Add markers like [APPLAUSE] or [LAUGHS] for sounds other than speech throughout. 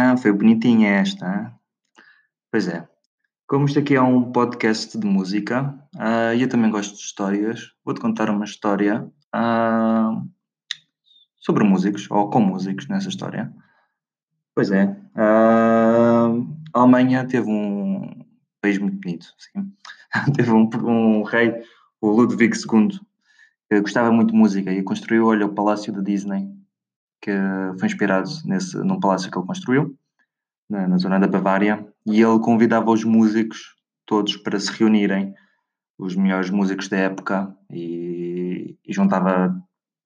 Ah, foi bonitinha esta. hein? Pois é. Como isto aqui é um podcast de música, ah, eu também gosto de histórias, vou-te contar uma história ah, sobre músicos, ou com músicos nessa história. Pois é. ah, a Alemanha teve um país muito bonito, sim. [LAUGHS] teve um, um rei, o Ludwig II, que gostava muito de música e construiu, olha, o Palácio da Disney, que foi inspirado nesse, num palácio que ele construiu, na, na zona da Bavária, e ele convidava os músicos todos para se reunirem, os melhores músicos da época, e, e juntava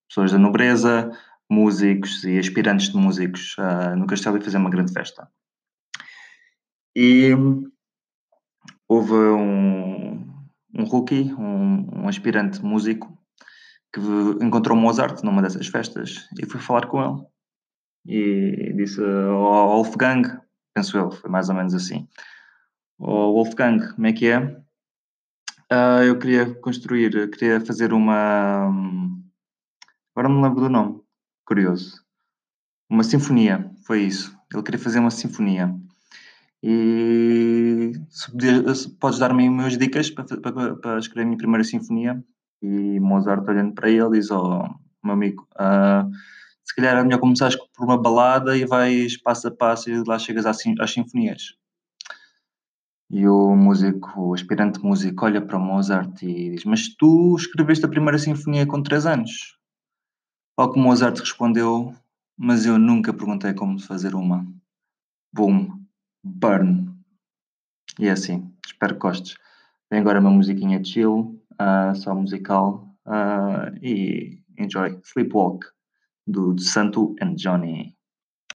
pessoas da nobreza, músicos e aspirantes de músicos ah, no castelo e fazia uma grande festa. E houve um, um rookie, um, um aspirante músico, que encontrou Mozart numa dessas festas e foi falar com ele. E disse ao Wolfgang, penso eu, foi mais ou menos assim. O Wolfgang, como é que é? Ah, eu queria construir, queria fazer uma. Agora não me lembro do nome, curioso. Uma sinfonia, foi isso. Ele queria fazer uma sinfonia. E se podes dar-me umas dicas para, para, para escrever a minha primeira sinfonia? E Mozart, olhando para ele, diz: Oh, meu amigo, ah, se calhar é melhor começares por uma balada e vais passo a passo e lá chegas às, sin- às sinfonias. E o músico, o aspirante músico, olha para Mozart e diz: Mas tu escreveste a primeira sinfonia com 3 anos? Ao que Mozart respondeu: Mas eu nunca perguntei como fazer uma. Boom, burn. E é assim, espero que gostes. Tem agora uma musiquinha chill, ah, só musical, ah, e enjoy Sleepwalk do Santo and Johnny.